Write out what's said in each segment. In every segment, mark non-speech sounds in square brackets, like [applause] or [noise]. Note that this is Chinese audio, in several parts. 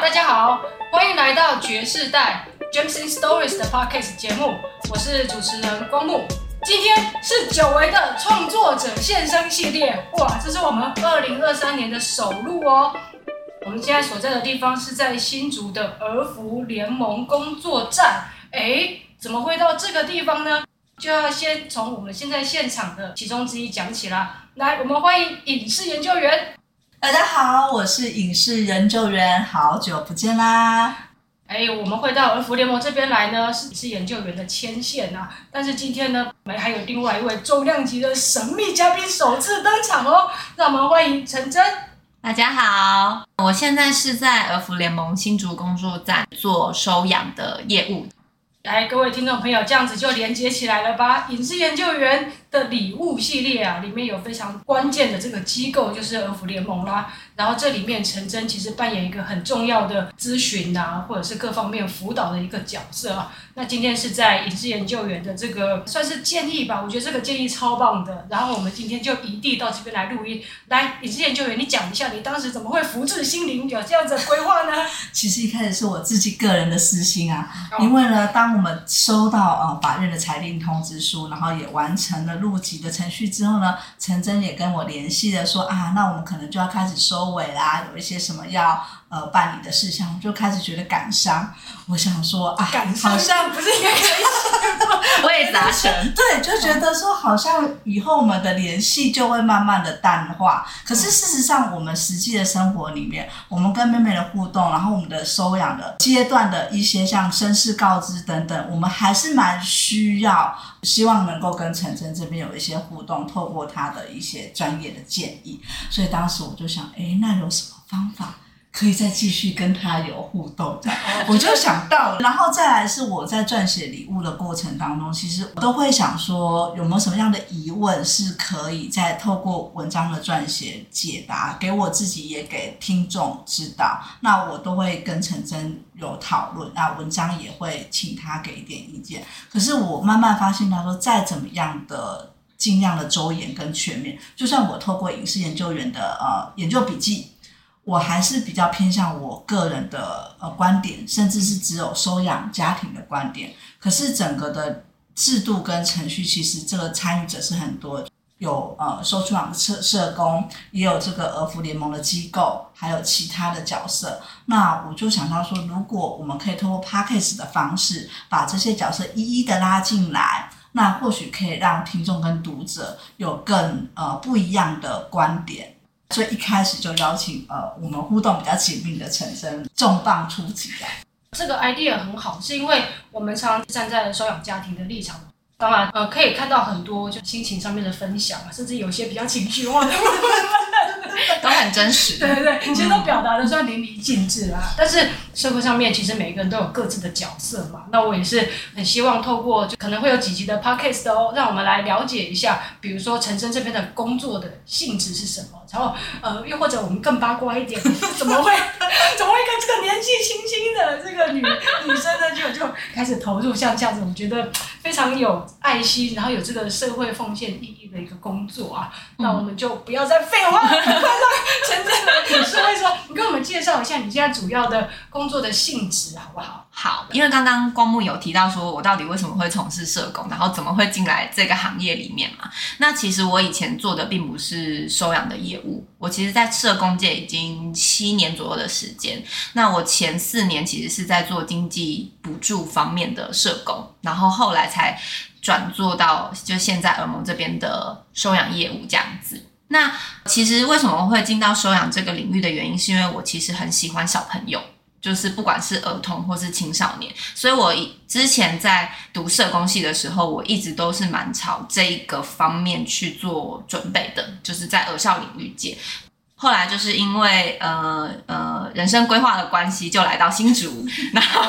大家好，欢迎来到爵士代 James in Stories 的 Podcast 节目，我是主持人光目。今天是久违的创作者现身系列，哇，这是我们二零二三年的首录哦。我们现在所在的地方是在新竹的儿福联盟工作站，哎，怎么会到这个地方呢？就要先从我们现在现场的其中之一讲起啦。来，我们欢迎影视研究员。大家好，我是影视研究员，好久不见啦！哎，我们会到儿福联盟这边来呢，是影视研究员的牵线啊。但是今天呢，我们还有另外一位重量级的神秘嘉宾首次登场哦，让我们欢迎陈真。大家好，我现在是在儿福联盟新竹工作站做收养的业务。来，各位听众朋友，这样子就连接起来了吧？影视研究员的礼物系列啊，里面有非常关键的这个机构，就是儿福联盟啦。然后这里面陈真其实扮演一个很重要的咨询啊，或者是各方面辅导的一个角色啊。那今天是在影视研究员的这个算是建议吧，我觉得这个建议超棒的。然后我们今天就一地到这边来录音。来，影视研究员，你讲一下你当时怎么会福至心灵有这样子的规划呢？[laughs] 其实一开始是我自己个人的私心啊，因为呢，当我们收到呃法院的裁定通知书，然后也完成了入籍的程序之后呢，陈真也跟我联系了说，说啊，那我们可能就要开始收。尾啦，有一些什么要呃办理的事项，就开始觉得感伤。我想说啊，感伤好像不是应该开心吗？[laughs] 我也达成，[laughs] 对，就觉得说好像以后我们的联系就会慢慢的淡化。可是事实上，我们实际的生活里面，我们跟妹妹的互动，然后我们的收养的阶段的一些像身世告知等等，我们还是蛮需要，希望能够跟陈真这边有一些互动，透过他的一些专业的建议。所以当时我就想，哎，那有什么方法？可以再继续跟他有互动，这样我就想到，然后再来是我在撰写礼物的过程当中，其实我都会想说，有没有什么样的疑问是可以再透过文章的撰写解答，给我自己也给听众知道。那我都会跟陈真有讨论，那文章也会请他给一点意见。可是我慢慢发现，他说再怎么样的尽量的周延跟全面，就算我透过影视研究员的呃研究笔记。我还是比较偏向我个人的呃观点，甚至是只有收养家庭的观点。可是整个的制度跟程序，其实这个参与者是很多，有呃收出养社社工，也有这个儿福联盟的机构，还有其他的角色。那我就想到说，如果我们可以通过 Podcast 的方式，把这些角色一一的拉进来，那或许可以让听众跟读者有更呃不一样的观点。所以一开始就邀请呃，我们互动比较紧密的陈生重磅出击的。这个 idea 很好，是因为我们常常站在收养家庭的立场，当然呃可以看到很多就心情上面的分享啊，甚至有些比较情绪化的部分。[laughs] 都很真实，对对对，其实都表达的算淋漓尽致啦。但是社会上面其实每个人都有各自的角色嘛。那我也是很希望透过就可能会有几集的 podcast 哦，让我们来了解一下，比如说陈生这边的工作的性质是什么，然后呃，又或者我们更八卦一点，[laughs] 怎么会 [laughs] 怎么会跟这个年纪轻轻的这个女女生呢，就就开始投入像这样子，我觉得非常有爱心，然后有这个社会奉献意义的一个工作啊。嗯、那我们就不要再废话了。[laughs] 陈真的理事会说：“你跟我们介绍一下你现在主要的工作的性质好不好？”好，因为刚刚光目有提到说我到底为什么会从事社工，然后怎么会进来这个行业里面嘛？那其实我以前做的并不是收养的业务，我其实在社工界已经七年左右的时间。那我前四年其实是在做经济补助方面的社工，然后后来才转做到就现在儿盟这边的收养业务这样子。那其实为什么会进到收养这个领域的原因，是因为我其实很喜欢小朋友，就是不管是儿童或是青少年，所以我之前在读社工系的时候，我一直都是蛮朝这一个方面去做准备的，就是在儿少领域界。后来就是因为呃呃人生规划的关系，就来到新竹，然后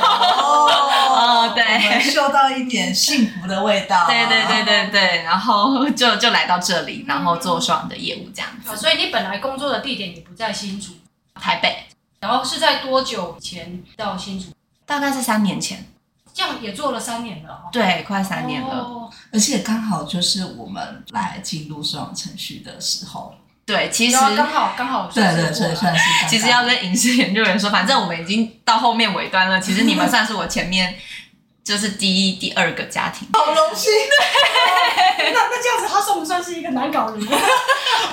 哦，[laughs] 对，嗅到一点幸福的味道，对对对对对，然后就就来到这里，然后做收养的业务这样子。所以你本来工作的地点也不在新竹，台北，然后是在多久前到新竹？大概是三年前，这样也做了三年了，对，快三年了，哦，而且刚好就是我们来进入收养程序的时候。对，其实刚好刚好对对对，算是。其实要跟影视研究员说，反正我们已经到后面尾端了。其实你们算是我前面就是第一、第二个家庭，好荣幸。那那这样子，他算不算是一个难搞人？不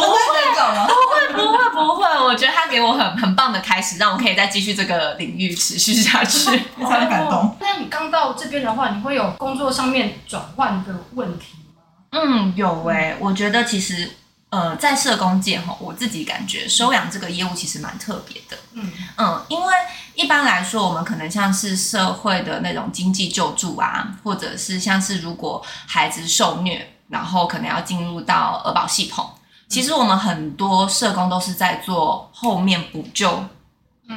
会难搞吗？不会不会不会，我觉得他给我很很棒的开始，让我可以再继续这个领域持续下去，[laughs] 非常感动。那你刚到这边的话，你会有工作上面转换的问题吗？嗯，有诶、欸，我觉得其实。呃，在社工界哈，我自己感觉收养这个业务其实蛮特别的。嗯嗯，因为一般来说，我们可能像是社会的那种经济救助啊，或者是像是如果孩子受虐，然后可能要进入到儿保系统，其实我们很多社工都是在做后面补救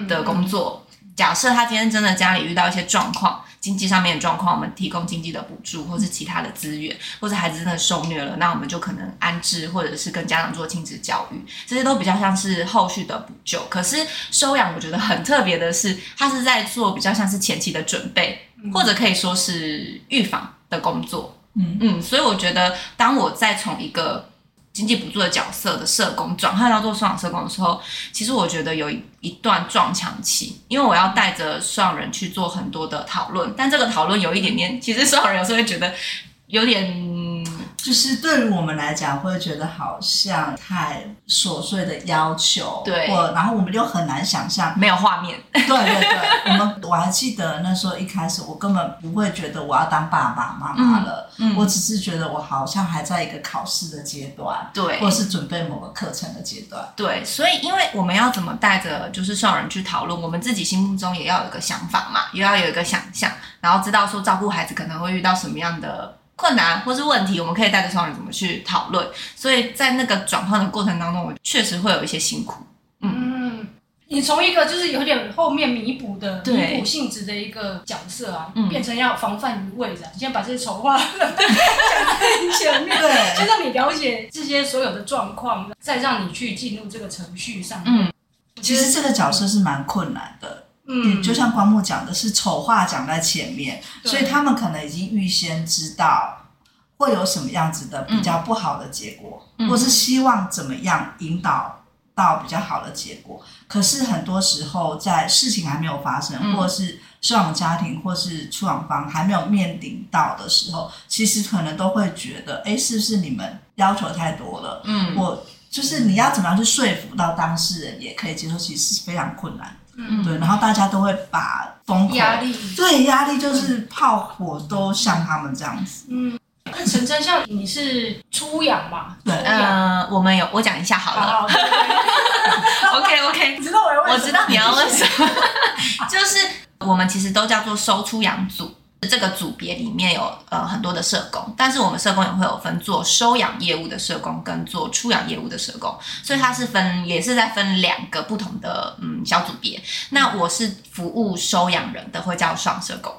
的工作。假设他今天真的家里遇到一些状况。经济上面的状况，我们提供经济的补助，或是其他的资源，或者孩子真的受虐了，那我们就可能安置，或者是跟家长做亲子教育，这些都比较像是后续的补救。可是收养，我觉得很特别的是，他是在做比较像是前期的准备，或者可以说是预防的工作。嗯嗯，所以我觉得，当我再从一个经济补助的角色的社工转换到做双人社工的时候，其实我觉得有一段撞墙期，因为我要带着双人去做很多的讨论，但这个讨论有一点点，其实双人有时候会觉得有点。就是对于我们来讲，会觉得好像太琐碎的要求，对，或然后我们就很难想象没有画面。对对对，我们我还记得那时候一开始，我根本不会觉得我要当爸爸妈妈了，嗯，我只是觉得我好像还在一个考试的阶段，对，或是准备某个课程的阶段，对。所以，因为我们要怎么带着就是收养人去讨论，我们自己心目中也要有一个想法嘛，也要有一个想象，然后知道说照顾孩子可能会遇到什么样的。困难或是问题，我们可以带着收养人怎么去讨论。所以在那个转换的过程当中，我确实会有一些辛苦。嗯，嗯，你从一个就是有点后面弥补的弥补性质的一个角色啊，对变成要防范于未然。你先把这些丑话讲在 [laughs] 前面，对，就让你了解这些所有的状况，再让你去进入这个程序上面。嗯，其实这个角色是蛮困难的。嗯，就像光木讲的是丑话讲在前面，所以他们可能已经预先知道会有什么样子的比较不好的结果，嗯、或是希望怎么样引导到比较好的结果。可是很多时候在事情还没有发生，嗯、或是收养家庭或是出养方还没有面临到的时候，其实可能都会觉得，哎，是不是你们要求太多了？嗯，我就是你要怎么样去说服到当事人也可以接受，其实是非常困难。嗯，对，然后大家都会把风口压力，对，压力就是炮火都像他们这样子。嗯，那陈真，像你是出养吧？对，嗯，我们有，我讲一下好了。[laughs] OK OK，知道我，我知道你要问什么，[laughs] 就是我们其实都叫做收出养组。这个组别里面有呃很多的社工，但是我们社工也会有分做收养业务的社工跟做出养业务的社工，所以它是分也是在分两个不同的嗯小组别。那我是服务收养人的会叫双社工，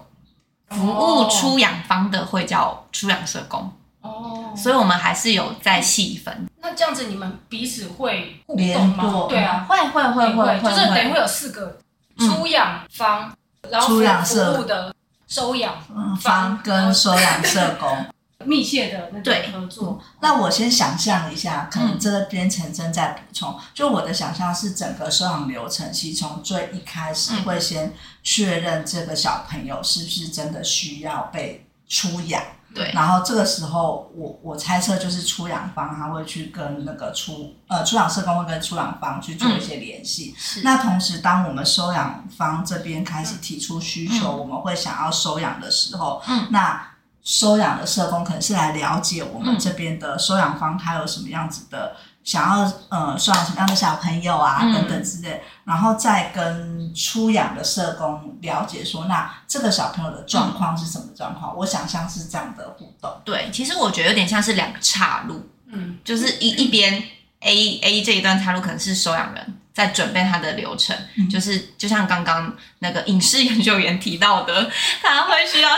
服务出养方的会叫出养社工。哦，所以我们还是有在细分。那这样子你们彼此会互动吗？对啊，会会会会，就是等于会有四个出养方，然后服务的。收养方跟收养社工 [laughs] 密切的那种合作。那我先想象一下，可能这边晨晨在补充。就我的想象是，整个收养流程，其实从最一开始会先确认这个小朋友是不是真的需要被出养。对，然后这个时候我，我我猜测就是出养方他会去跟那个出呃出养社工会跟出养方去做一些联系。嗯、那同时，当我们收养方这边开始提出需求，嗯、我们会想要收养的时候，嗯，那收养的社工可能是来了解我们这边的收养方他有什么样子的。想要呃收养什么样的小朋友啊，等等之类，嗯、然后再跟出养的社工了解说，那这个小朋友的状况是什么状况？嗯、我想像是这样的互动。对，其实我觉得有点像是两个岔路，嗯，就是一一边 A A 这一段岔路可能是收养人在准备他的流程，嗯、就是就像刚刚那个影视研究员提到的，[laughs] 他会需要，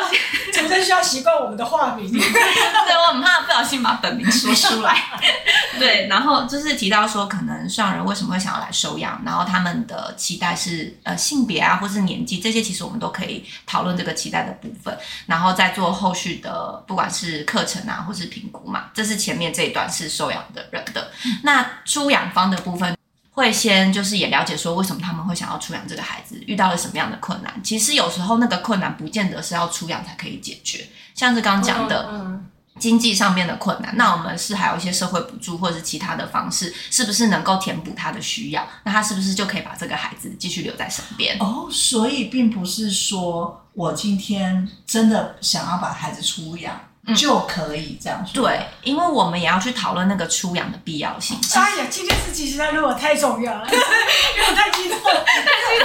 真的需要习惯我们的化名，[laughs] 对，我很怕不小心把本名说出来。[laughs] 对，然后就是提到说，可能上人为什么会想要来收养，然后他们的期待是呃性别啊，或是年纪这些，其实我们都可以讨论这个期待的部分，然后再做后续的不管是课程啊，或是评估嘛。这是前面这一段是收养的人的，那出养方的部分。会先就是也了解说，为什么他们会想要出养这个孩子，遇到了什么样的困难。其实有时候那个困难不见得是要出养才可以解决，像是刚刚讲的经济上面的困难，那我们是还有一些社会补助或者是其他的方式，是不是能够填补他的需要？那他是不是就可以把这个孩子继续留在身边？哦，所以并不是说我今天真的想要把孩子出养。就可以这样说。对，因为我们也要去讨论那个出养的必要性。哎呀，这件事情实在对我太重要了，因为我太激动了。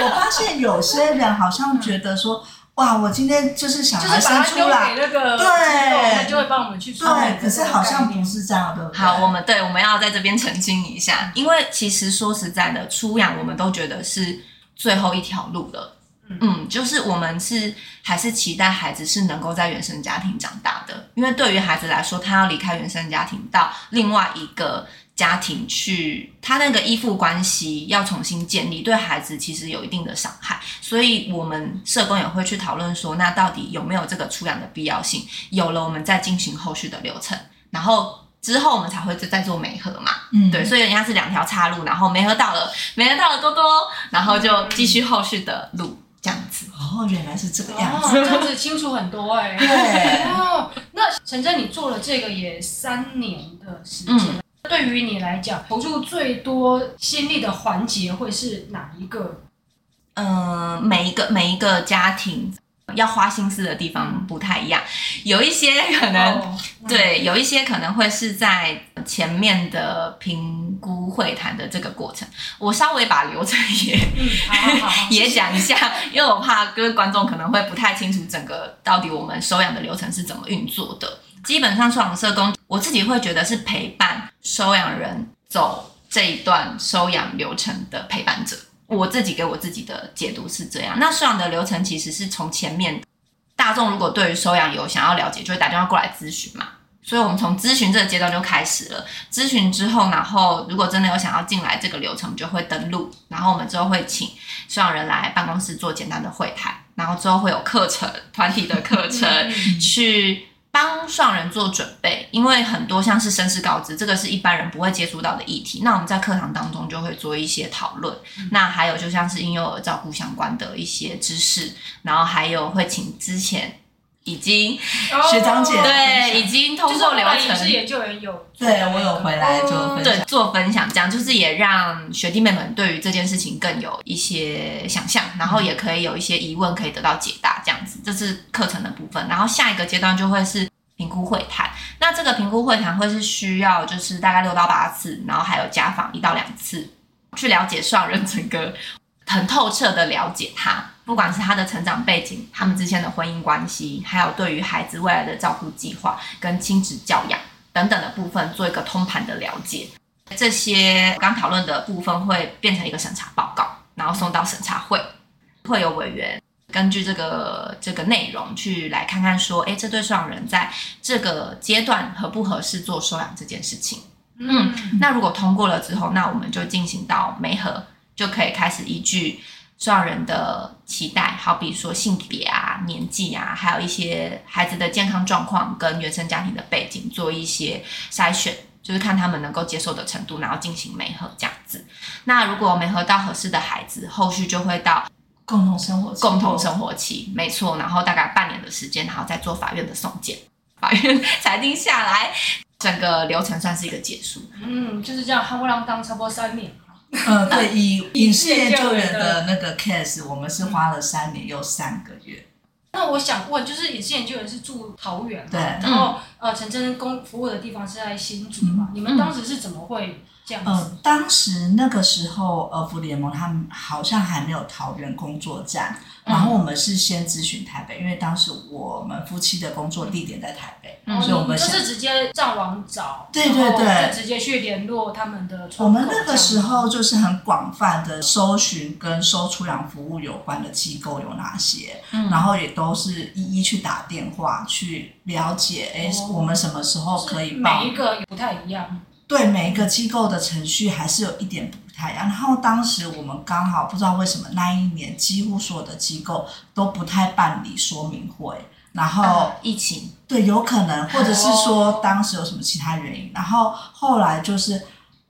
[laughs] 我发现有些人好像觉得说，哇，我今天就是想要生出来，那个对，他就会帮我们去。对，可是好像不是这样的。好，我们对，我们要在这边澄清一下，因为其实说实在的，出养我们都觉得是最后一条路了。嗯，就是我们是还是期待孩子是能够在原生家庭长大的，因为对于孩子来说，他要离开原生家庭到另外一个家庭去，他那个依附关系要重新建立，对孩子其实有一定的伤害。所以，我们社工也会去讨论说，那到底有没有这个出养的必要性？有了，我们再进行后续的流程，然后之后我们才会再做媒合嘛。嗯，对，所以人家是两条岔路，然后媒合到了，媒合到了多多，然后就继续后续的路。这样子哦，原来是这个样子，哦、这样子清楚很多哎、欸。对哦，那陈真，你做了这个也三年的时间，嗯、对于你来讲，投入最多心力的环节会是哪一个？嗯、呃，每一个每一个家庭。要花心思的地方不太一样，有一些可能、对，有一些可能会是在前面的评估会谈的这个过程。我稍微把流程也、嗯、好好好 [laughs] 也讲一下，因为我怕各位观众可能会不太清楚整个到底我们收养的流程是怎么运作的。基本上，收养社工我自己会觉得是陪伴收养人走这一段收养流程的陪伴者。我自己给我自己的解读是这样，那收养的流程其实是从前面大众如果对于收养有想要了解，就会打电话过来咨询嘛，所以我们从咨询这个阶段就开始了。咨询之后，然后如果真的有想要进来这个流程，就会登录，然后我们之后会请收养人来办公室做简单的会谈，然后之后会有课程，团体的课程去。帮上人做准备，因为很多像是身世告知，这个是一般人不会接触到的议题。那我们在课堂当中就会做一些讨论。嗯、那还有就像是婴幼儿照顾相关的一些知识，然后还有会请之前。已经学长姐对，已经通过流程，是研究员有对我有回来做分享，对做分享，这样就是也让学弟妹们对于这件事情更有一些想象，然后也可以有一些疑问可以得到解答，这样子，这是课程的部分。然后下一个阶段就会是评估会谈，那这个评估会谈会是需要就是大概六到八次，然后还有家访一到两次，去了解受养人整个很透彻的了解他。不管是他的成长背景、他们之间的婚姻关系，还有对于孩子未来的照顾计划跟亲子教养等等的部分，做一个通盘的了解。这些刚讨论的部分会变成一个审查报告，然后送到审查会，会有委员根据这个这个内容去来看看说，诶，这对收养人在这个阶段合不合适做收养这件事情。嗯，那如果通过了之后，那我们就进行到媒合，就可以开始依据。收养人的期待，好比说性别啊、年纪啊，还有一些孩子的健康状况跟原生家庭的背景，做一些筛选，就是看他们能够接受的程度，然后进行媒合这样子。那如果媒合到合适的孩子，后续就会到共同生活、共同生活期，没错。然后大概半年的时间，然后再做法院的送检，法院 [laughs] 裁定下来，整个流程算是一个结束。嗯，就是这样，夯不啷当差不多三年。[laughs] 嗯，对，以影视研究员的那个 case，我们是花了三年又三个月。那我想问，就是影视研究员是住桃园，对，然后呃，陈真公服务的地方是在新竹嘛？嗯、你们当时是怎么会这样子？呃，当时那个时候，呃福联盟他们好像还没有桃园工作站。然后我们是先咨询台北，因为当时我们夫妻的工作地点在台北，嗯、所以我们就是直接上网找，对对对，直接去联络他们的。我们那个时候就是很广泛的搜寻跟收出养服务有关的机构有哪些，嗯、然后也都是一一去打电话去了解，哎、哦，我们什么时候可以报？每一个也不太一样。对，每一个机构的程序还是有一点不太一样。然后当时我们刚好不知道为什么那一年几乎所有的机构都不太办理说明会，然后、啊、疫情对，有可能或者是说当时有什么其他原因。然后后来就是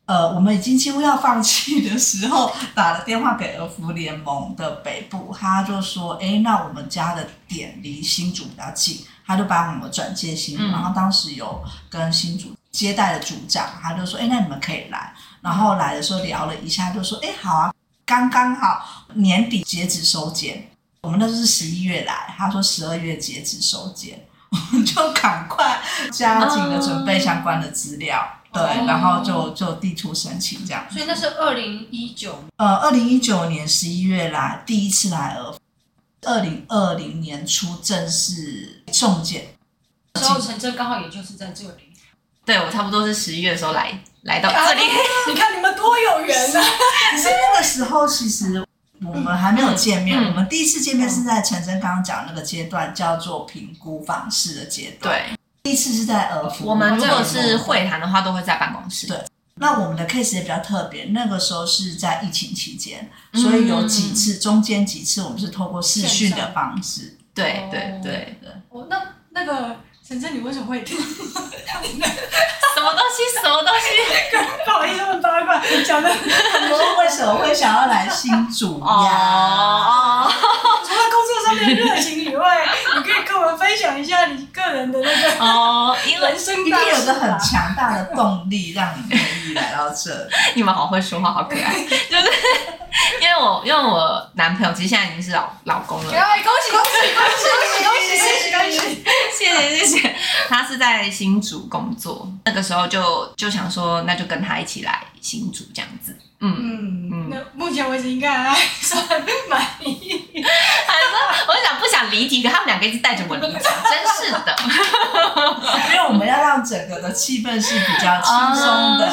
呃，我们已经几乎要放弃的时候，打了电话给儿福联盟的北部，他就说：“哎，那我们家的点离新竹比较近，他就把我们转介新竹。嗯”然后当时有跟新竹。接待的组长，他就说：“哎，那你们可以来。”然后来的时候聊了一下，就说：“哎，好啊，刚刚好年底截止收件。我们那时候是十一月来，他说十二月截止收件，我们就赶快加紧的准备相关的资料，对，然后就就递出申请这样。所以那是二零一九，呃，二零一九年十一月来第一次来俄，二零二零年初正式送件，然后陈真刚好也就是在这里。”对，我差不多是十一月的时候来来到这里，[laughs] 你看你们多有缘呢、啊！可是那个时候其实我们还没有见面，嗯、我们第一次见面是在陈真刚刚讲那个阶段，叫做评估方式的阶段。对，第一次是在儿福。我们如果是会谈的话，都会在办公室。对，那我们的 case 也比较特别，那个时候是在疫情期间，所以有几次、嗯、中间几次我们是透过视讯的方式。对对对对。哦，那那个。陈真，你为什么会听？[laughs] 什么东西？什么东西？不好意思，问八卦，讲的。我说为什么会想要来新竹呀？工作上面的热情以外，你可以跟我们分享一下你个人的那个哦，人生一定有个很强大的动力，让你愿意来到这。你们好会说话，好可爱，[laughs] 就是。因为我因为我男朋友其实现在已经是老老公了，恭喜恭喜恭喜恭喜恭喜恭喜恭喜！谢谢谢谢。他是在新竹工作，那个时候就就想说，那就跟他一起来新竹这样子。嗯嗯嗯。那目前为止应该还算满意。还说我想不想离题，可他们两个一直带着我离题，[laughs] 真是的。因为我们要让整个的气氛是比较轻松的，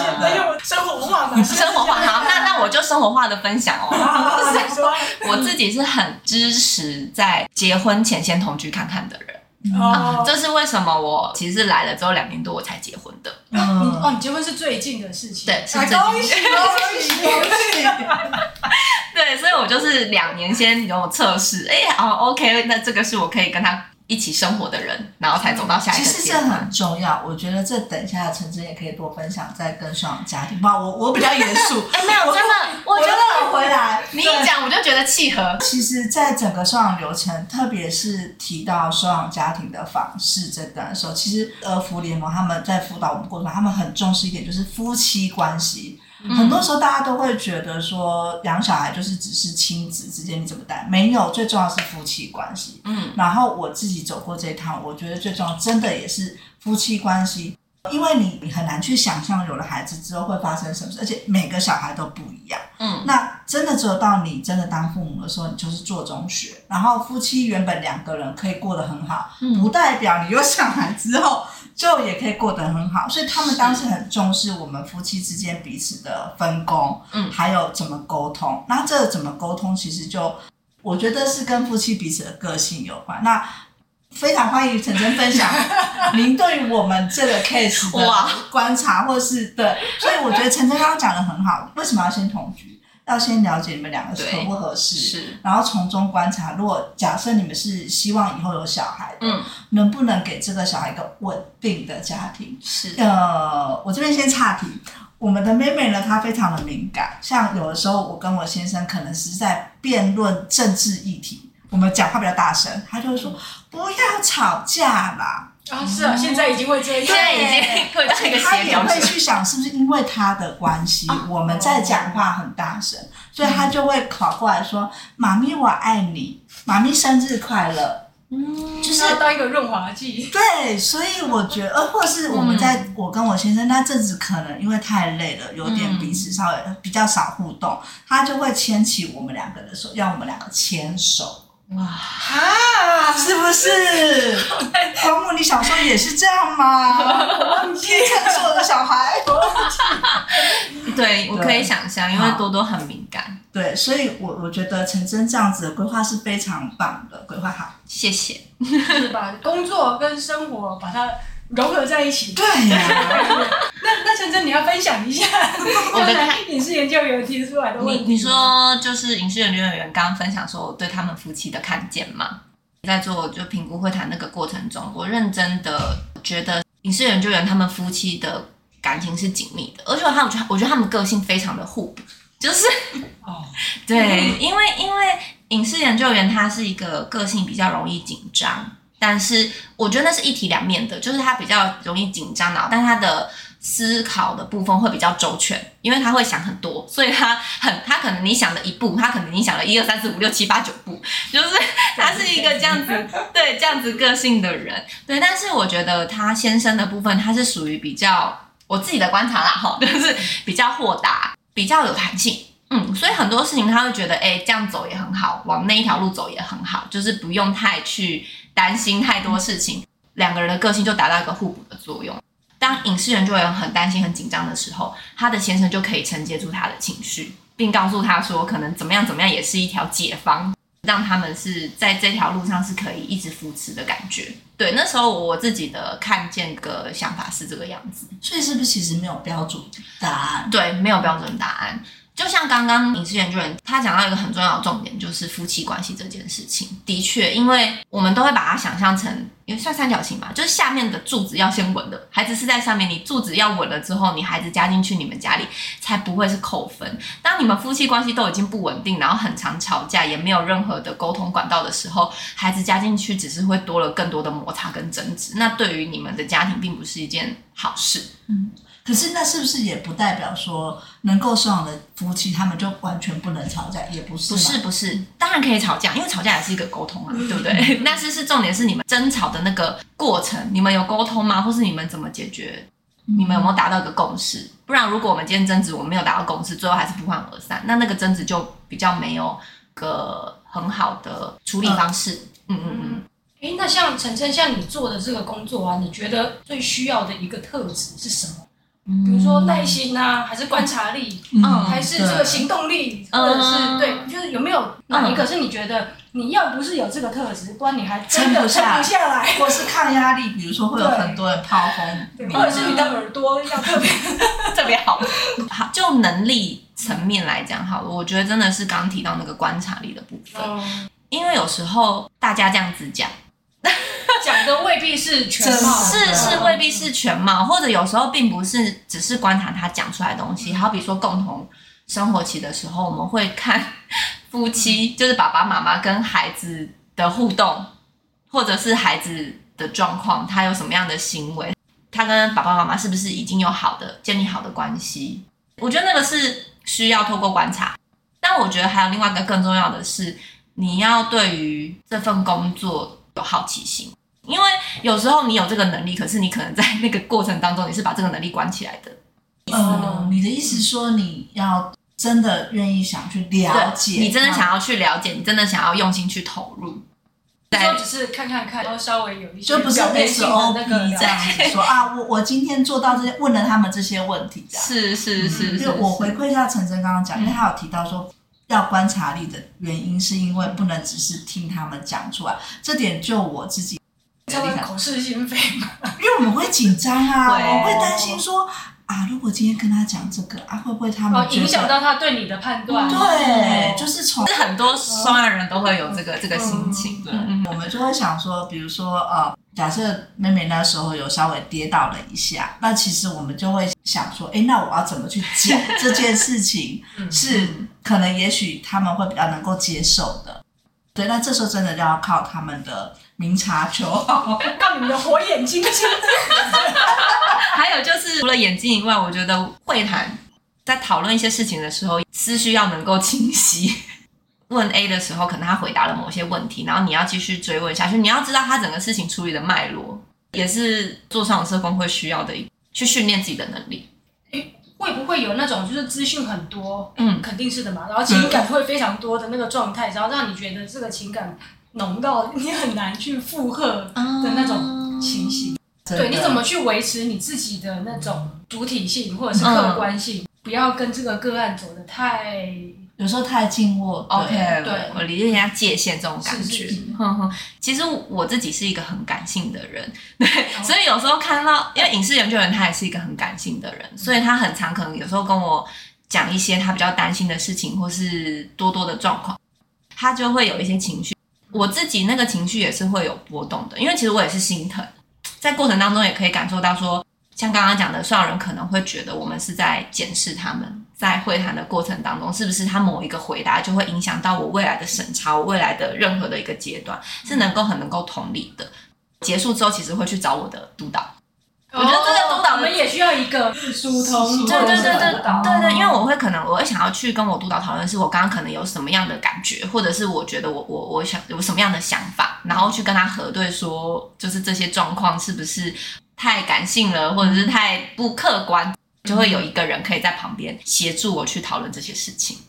生活化嘛，生活化。好，那那我就生活化的分享哦。[laughs] 我自己是很支持在结婚前先同居看看的人。哦，这是为什么？我其实是来了之后两年多我才结婚的。嗯哦，你结婚是最近的事情。对，是最近。恭喜恭喜恭喜！[laughs] 对，所以我就是两年先有测试，哎，哦，OK，那这个是我可以跟他。一起生活的人，然后才走到下一个。其实这很重要，我觉得这等一下陈真也可以多分享，再跟双家庭。不，我我比较严肃，[laughs] 没有真的，我觉得我回来你一讲我就觉得契合。其实，在整个收养流程，特别是提到收养家庭的方式这段的时候，其实儿福联盟他们在辅导我们过程，他们很重视一点，就是夫妻关系。嗯、很多时候大家都会觉得说养小孩就是只是亲子之间你怎么带，没有，最重要是夫妻关系。嗯，然后我自己走过这一趟，我觉得最重要真的也是夫妻关系，因为你你很难去想象有了孩子之后会发生什么事，而且每个小孩都不一样。嗯，那真的只有到你真的当父母的时候，你就是做中学。然后夫妻原本两个人可以过得很好，嗯、不代表你有小孩之后。就也可以过得很好，所以他们当时很重视我们夫妻之间彼此的分工，嗯，还有怎么沟通。那这怎么沟通，其实就我觉得是跟夫妻彼此的个性有关。那非常欢迎晨晨分享 [laughs] 您对于我们这个 case 的观察，或是对，所以我觉得晨晨刚刚讲的很好。为什么要先同居？要先了解你们两个合不合适，是，然后从中观察。如果假设你们是希望以后有小孩的，嗯，能不能给这个小孩一个稳定的家庭？是，呃，我这边先岔题。我们的妹妹呢，她非常的敏感，像有的时候我跟我先生可能是在辩论政治议题，我们讲话比较大声，他就会说、嗯、不要吵架啦。啊，是啊，现在已经会这样，现在已经会这个他也会去想，是不是因为他的关系，啊、我们在讲话很大声，哦、所以他就会跑过来说：“妈咪，我爱你，妈咪生日快乐。”嗯，就是要当一个润滑剂。对，所以我觉得，呃，或是我们在、嗯、我跟我先生那阵子，可能因为太累了，有点彼此稍微比较少互动，他就会牵起我们两个的手，让我们两个牵手。哇啊！是不是？[laughs] 黄木，你小时候也是这样吗？你天，是我的小孩。[laughs] 对，我可以想象，因为多多很敏感。对，所以我我觉得陈真这样子的规划是非常棒的规划。好，谢谢。[laughs] 是把工作跟生活把它融合在一起。对呀、[laughs] 啊。那那成真，你要分享一下 [laughs] 我的影视研究员提出来的问题。你你说就是影视研究员刚刚分享说我对他们夫妻的看见吗？在做就评估会谈那个过程中，我认真的觉得影视研究员他们夫妻的感情是紧密的，而且他们觉我觉得他们个性非常的互补，就是哦，[laughs] 对，因为因为影视研究员他是一个个性比较容易紧张，但是我觉得那是一体两面的，就是他比较容易紧张，脑但他的。思考的部分会比较周全，因为他会想很多，所以他很他可能你想了一步，他可能你想了一二三四五六七八九步，就是他是一个这样子对这样子个性的人，对。但是我觉得他先生的部分，他是属于比较我自己的观察啦，哈，就是比较豁达，比较有弹性，嗯，所以很多事情他会觉得，哎，这样走也很好，往那一条路走也很好，就是不用太去担心太多事情，两个人的个性就达到一个互补的作用。当影视人就会很担心、很紧张的时候，他的先生就可以承接住他的情绪，并告诉他说，可能怎么样怎么样也是一条解方，让他们是在这条路上是可以一直扶持的感觉。对，那时候我自己的看见的想法是这个样子。所以是不是其实没有标准答案？对，没有标准答案。就像刚刚影视研究员他讲到一个很重要的重点，就是夫妻关系这件事情。的确，因为我们都会把它想象成，因为算三角形嘛，就是下面的柱子要先稳的，孩子是在上面，你柱子要稳了之后，你孩子加进去你们家里才不会是扣分。当你们夫妻关系都已经不稳定，然后很常吵架，也没有任何的沟通管道的时候，孩子加进去只是会多了更多的摩擦跟争执，那对于你们的家庭并不是一件好事。嗯。可是那是不是也不代表说能够收养的夫妻他们就完全不能吵架？也不是，不是，不是，当然可以吵架，因为吵架也是一个沟通啊，对不对？但是是重点是你们争吵的那个过程，你们有沟通吗？或是你们怎么解决？你们有没有达到一个共识？不然，如果我们今天争执，我们没有达到共识，最后还是不欢而散，那那个争执就比较没有个很好的处理方式。嗯嗯嗯。诶，那像晨晨，像你做的这个工作啊，你觉得最需要的一个特质是什么？比如说耐心啊，还是观察力，嗯，还是这个行动力，或者是对，就是有没有哪一个是你觉得你要不是有这个特质，不然你还真的撑不下来，或是抗压力，比如说会有很多人炮轰，或者是你的耳朵要特别 [laughs] 特别好。好，就能力层面来讲，好了，我觉得真的是刚刚提到那个观察力的部分，因为有时候大家这样子讲。讲的未必是全貌，是是未必是全貌，或者有时候并不是只是观察他讲出来的东西。好比说共同生活期的时候，我们会看夫妻，就是爸爸妈妈跟孩子的互动，或者是孩子的状况，他有什么样的行为，他跟爸爸妈妈是不是已经有好的建立好的关系？我觉得那个是需要透过观察。但我觉得还有另外一个更重要的是，你要对于这份工作有好奇心。因为有时候你有这个能力，可是你可能在那个过程当中，你是把这个能力关起来的。呃，你的意思说你要真的愿意想去了解，你真的想要去了解，你真的想要用心去投入。对，说只是看看看，然后稍微有一些就不是 SOP 这样子说啊，我我今天做到这些，问了他们这些问题，是是是。就我回馈一下陈真刚刚讲，因为他有提到说要观察力的原因，是因为不能只是听他们讲出来，这点就我自己。叫做口是心非嘛，[laughs] 因为我们会紧张啊，我会担心说啊，如果今天跟他讲这个啊，会不会他们影响到他对你的判断？对，就是从是很多双案人都会有这个这个心情。对，我们就会想说，比如说呃，假设妹妹那时候有稍微跌倒了一下，那其实我们就会想说，哎，那我要怎么去讲这件事情，[laughs] 是可能也许他们会比较能够接受的。对，那这时候真的就要靠他们的。明察秋毫，[laughs] 靠你们的火眼金睛。[laughs] 还有就是，除了眼睛以外，我觉得会谈在讨论一些事情的时候，思绪要能够清晰。[laughs] 问 A 的时候，可能他回答了某些问题，然后你要继续追问下去。你要知道他整个事情处理的脉络，也是做上社工会需要的，去训练自己的能力。诶，会不会有那种就是资讯很多？嗯，肯定是的嘛。然后情感会非常多的那个状态，然后让你觉得这个情感浓到你很难去负荷的那种情形。嗯、对，你怎么去维持你自己的那种主体性或者是客观性？嗯、不要跟这个个案走得太。有时候太近我，OK，对，我理解人家界限这种感觉。哼哼，其实我自己是一个很感性的人，对，哦、所以有时候看到，因为影视研究员他也是一个很感性的人，嗯、所以他很常可能有时候跟我讲一些他比较担心的事情，或是多多的状况，他就会有一些情绪。我自己那个情绪也是会有波动的，因为其实我也是心疼，在过程当中也可以感受到说，像刚刚讲的，所有人可能会觉得我们是在检视他们。在会谈的过程当中，是不是他某一个回答就会影响到我未来的审查，我未来的任何的一个阶段，是能够很能够同理的。结束之后，其实会去找我的督导。哦、我觉得这个督导我们也需要一个疏通，对对对对对对，因为我会可能我会想要去跟我督导讨论，是我刚刚可能有什么样的感觉，或者是我觉得我我我想有什么样的想法，然后去跟他核对说，就是这些状况是不是太感性了，或者是太不客观。就会有一个人可以在旁边协助我去讨论这些事情。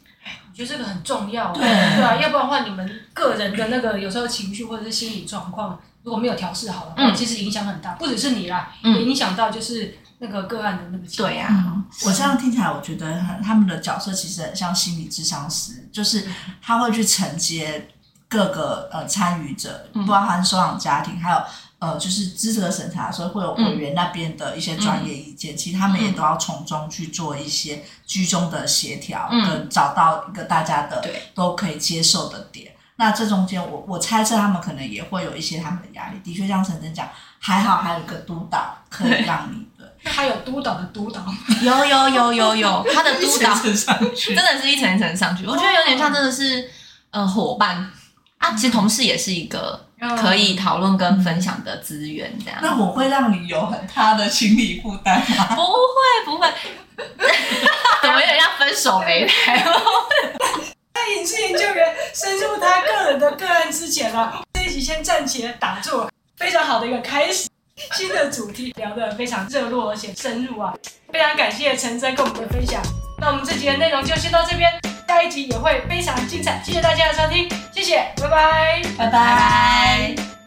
我觉得这个很重要，对，对啊，要不然的话，你们个人的那个有时候情绪或者是心理状况如果没有调试好的话，嗯，其实影响很大，不只是你啦，嗯，也影响到就是那个个案的那个。对啊，嗯，我这样听起来，我觉得他们的角色其实很像心理智商师，就是他会去承接各个呃参与者，包含收养家庭，还有。呃，就是资格审查，所以会有委员那边的一些专业意见，嗯、其实他们也都要从中去做一些居中的协调，嗯、跟找到一个大家的都可以接受的点。对那这中间，我我猜测他们可能也会有一些他们的压力。的确，像陈真讲，还好还有个督导可以让你的。那还有督导的督导，有有有有有，他的 [laughs] 督导真的是一层一层上去，我觉得有点像真的是呃伙伴啊，其实同事也是一个。可以讨论跟分享的资源，这样。那我会让你有很大的心理负担吗？[laughs] 不会，不会。[laughs] 怎么有点像分手擂台？在影视研究员深入他个人的个案之前啊，这一集先暂且打住，非常好的一个开始。新的主题聊得非常热络而且深入啊，非常感谢陈真跟我们的分享。那我们这集的内容就先到这边。下一集也会非常精彩，谢谢大家的收听，谢谢，拜拜，拜拜。